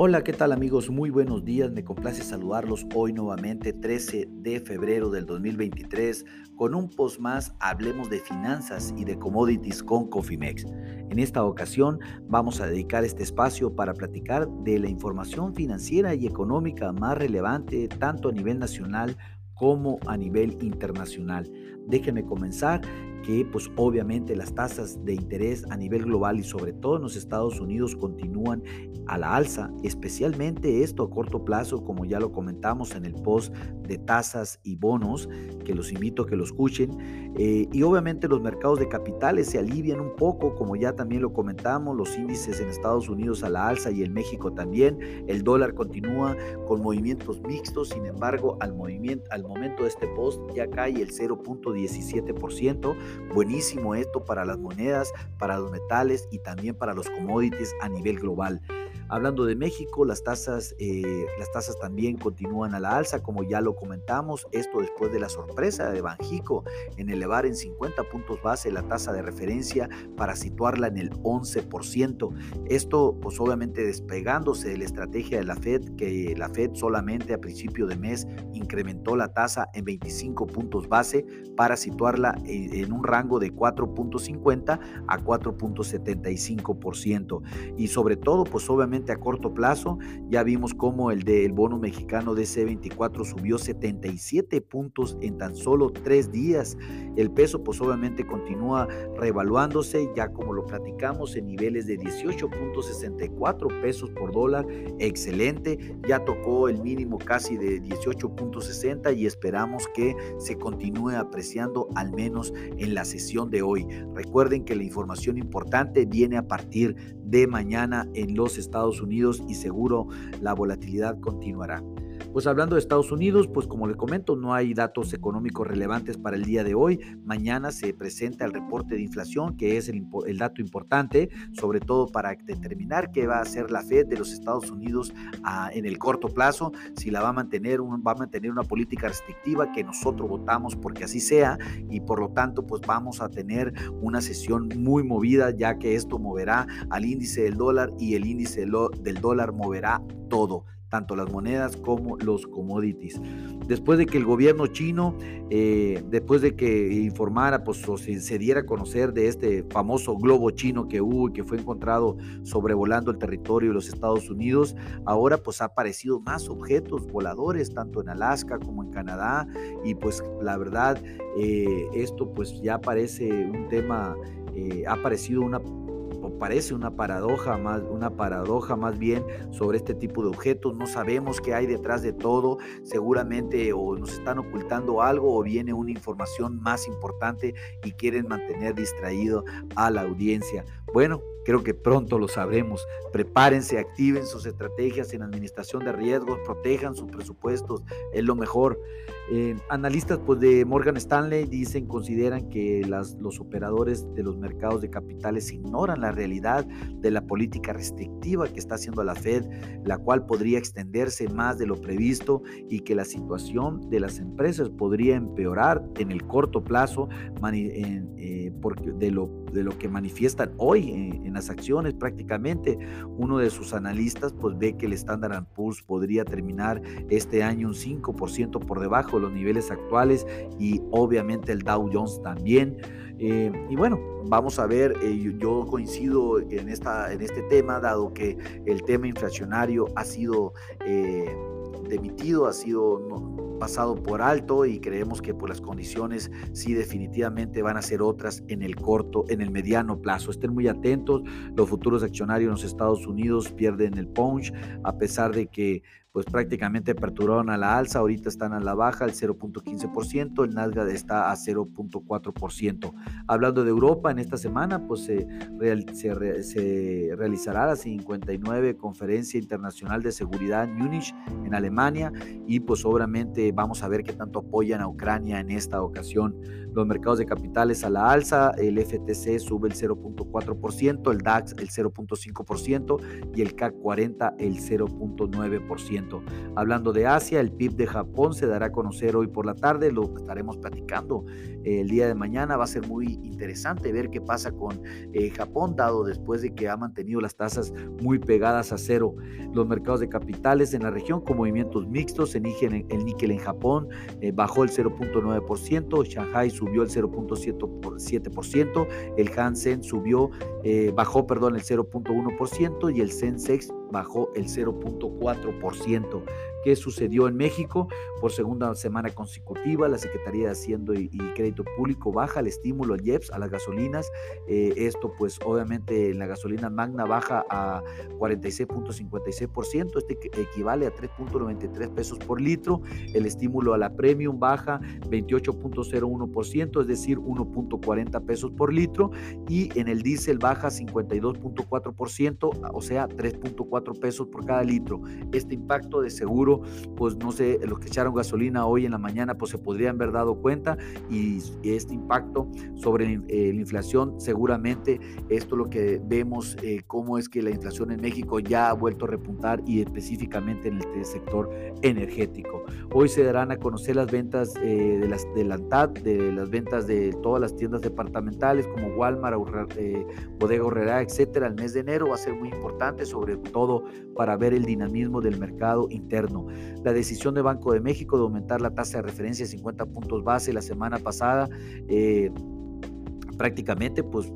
Hola, ¿qué tal amigos? Muy buenos días, me complace saludarlos hoy nuevamente 13 de febrero del 2023 con un post más Hablemos de finanzas y de commodities con Cofimex. En esta ocasión vamos a dedicar este espacio para platicar de la información financiera y económica más relevante tanto a nivel nacional como a nivel internacional. Déjenme comenzar que pues obviamente las tasas de interés a nivel global y sobre todo en los Estados Unidos continúan a la alza, especialmente esto a corto plazo, como ya lo comentamos en el post de tasas y bonos, que los invito a que lo escuchen. Eh, y obviamente los mercados de capitales se alivian un poco, como ya también lo comentamos, los índices en Estados Unidos a la alza y en México también. El dólar continúa con movimientos mixtos, sin embargo, al, movimiento, al momento de este post ya cae el 0.17%. Buenísimo esto para las monedas, para los metales y también para los commodities a nivel global. Hablando de México, las tasas, eh, las tasas también continúan a la alza, como ya lo comentamos, esto después de la sorpresa de Banjico en elevar en 50 puntos base la tasa de referencia para situarla en el 11%. Esto pues obviamente despegándose de la estrategia de la Fed, que la Fed solamente a principio de mes incrementó la tasa en 25 puntos base para situarla en un rango de 4.50 a 4.75%. Y sobre todo pues obviamente a corto plazo. Ya vimos cómo el del bono mexicano de C24 subió 77 puntos en tan solo tres días. El peso pues obviamente continúa reevaluándose ya como lo platicamos en niveles de 18.64 pesos por dólar. Excelente. Ya tocó el mínimo casi de 18.60 y esperamos que se continúe apreciando al menos en la sesión de hoy. Recuerden que la información importante viene a partir de mañana en los Estados Unidos y seguro la volatilidad continuará. Pues hablando de Estados Unidos, pues como le comento, no hay datos económicos relevantes para el día de hoy. Mañana se presenta el reporte de inflación, que es el, dato importante, sobre todo para determinar qué va a hacer la Fed de los Estados Unidos ah, en el corto plazo, si la va a mantener, va a mantener una política restrictiva que nosotros votamos porque así sea y por lo tanto pues vamos a tener una sesión muy movida ya que esto moverá al índice del dólar y el índice del dólar moverá todo tanto las monedas como los commodities. Después de que el gobierno chino, eh, después de que informara, pues se, diera a conocer de este famoso globo chino que hubo y que fue encontrado sobrevolando el territorio de los Estados Unidos, ahora pues ha aparecido más objetos voladores, tanto en Alaska como en Canadá, y pues la verdad, eh, esto pues ya parece un tema, eh, ha aparecido una parece una paradoja más, una paradoja más bien sobre este tipo de objetos. No sabemos qué hay detrás de todo. Seguramente o nos están ocultando algo o viene una información más importante y quieren mantener distraído a la audiencia. Bueno, creo que pronto lo sabremos. Prepárense, activen sus estrategias en administración de riesgos, protejan sus presupuestos, es lo mejor. Eh, analistas pues, de Morgan Stanley dicen, consideran que las, los operadores de los mercados de capitales ignoran la realidad de la política restrictiva que está haciendo la Fed, la cual podría extenderse más de lo previsto y que la situación de las empresas podría empeorar en el corto plazo eh, porque de, lo, de lo que manifiestan hoy en, en, las acciones prácticamente. Uno de sus analistas pues ve que el Standard Poor's podría terminar este año un 5% por debajo los niveles actuales y obviamente el Dow Jones también. Eh, y bueno, vamos a ver, eh, yo coincido en, esta, en este tema, dado que el tema inflacionario ha sido eh, demitido, ha sido pasado por alto y creemos que por las condiciones sí definitivamente van a ser otras en el corto, en el mediano plazo. Estén muy atentos, los futuros accionarios en los Estados Unidos pierden el punch a pesar de que pues prácticamente aperturaron a la alza, ahorita están a la baja, el 0.15%, el Nasdaq está a 0.4%. Hablando de Europa, en esta semana pues se, se, realizará la 59 Conferencia Internacional de Seguridad en Múnich, en Alemania, y pues obviamente vamos a ver qué tanto apoyan a Ucrania en esta ocasión. Los mercados de capitales a la alza, el FTC sube el 0.4%, el DAX el 0.5% y el CAC 40 el 0.9%. 0.9%. Hablando de Asia, el PIB de Japón se dará a conocer hoy por la tarde, lo estaremos platicando el día de mañana. Va a ser muy interesante ver qué pasa con eh, Japón, dado después de que ha mantenido las tasas muy pegadas a cero. Los mercados de capitales en la región con movimientos mixtos, el níquel en Japón eh, bajó el 0.9%, Shanghai subió el 0.7%, el Hansen subió, eh, bajó, perdón, el 0.1% y el Sensex bajó el 0.4%. ¿Qué sucedió en México? Por segunda semana consecutiva, la Secretaría de Hacienda y, Crédito Público baja el estímulo al IEPS, a las gasolinas. Eh, esto, pues, obviamente, la gasolina magna baja a 46.56%. Este equivale a 3.93 pesos por litro. El estímulo a la premium baja 28.01%, es decir, 1.40 pesos por litro. Y en el diésel baja 52.4%, o sea, 3.4 pesos por cada litro. Este impacto de seguro pues no sé, los que echaron gasolina hoy en la mañana, pues se podrían haber dado cuenta y este impacto sobre eh, la inflación, seguramente esto es lo que vemos, eh, cómo es que la inflación en México ya ha vuelto a repuntar y específicamente en el sector energético. Hoy se darán a conocer las ventas eh, de, las, de la ANTAD, de las ventas de todas las tiendas departamentales como Walmart, Bodega Horrera, etcétera, el mes de enero va a ser muy importante, sobre todo para ver el dinamismo del mercado interno la decisión de Banco de México de aumentar la tasa de referencia a 50 puntos base la semana pasada, eh, prácticamente pues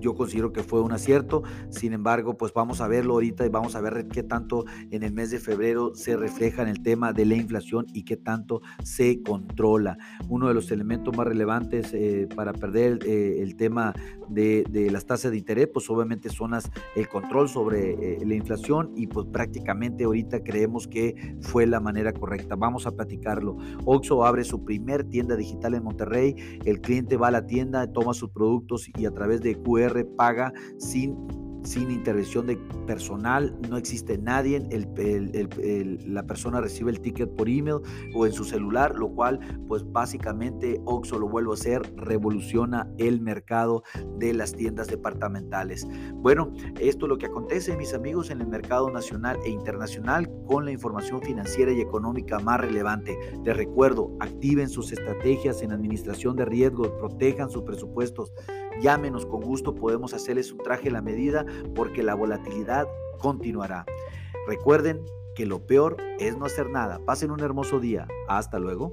yo considero que fue un acierto. Sin embargo, pues vamos a verlo ahorita y vamos a ver qué tanto en el mes de febrero se refleja en el tema de la inflación y qué tanto se controla. Uno de los elementos más relevantes eh, para perder eh, el tema de, las tasas de interés, pues obviamente son las, el control sobre eh, la inflación y pues prácticamente ahorita creemos que fue la manera correcta. Vamos a platicarlo. Oxo abre su primer tienda digital en Monterrey. El cliente va a la tienda, toma sus productos y a través de QR paga sin sin intervención de personal, no existe nadie, la persona recibe el ticket por email o en su celular, lo cual pues básicamente Oxo lo vuelvo a hacer, revoluciona el mercado de las tiendas departamentales. Bueno, esto es lo que acontece mis amigos en el mercado nacional e internacional con la información financiera y económica más relevante. Les recuerdo, activen sus estrategias en administración de riesgos, protejan sus presupuestos, llámenos con gusto, podemos hacerles un traje a la medida porque la volatilidad continuará. Recuerden que lo peor es no hacer nada. Pasen un hermoso día. Hasta luego.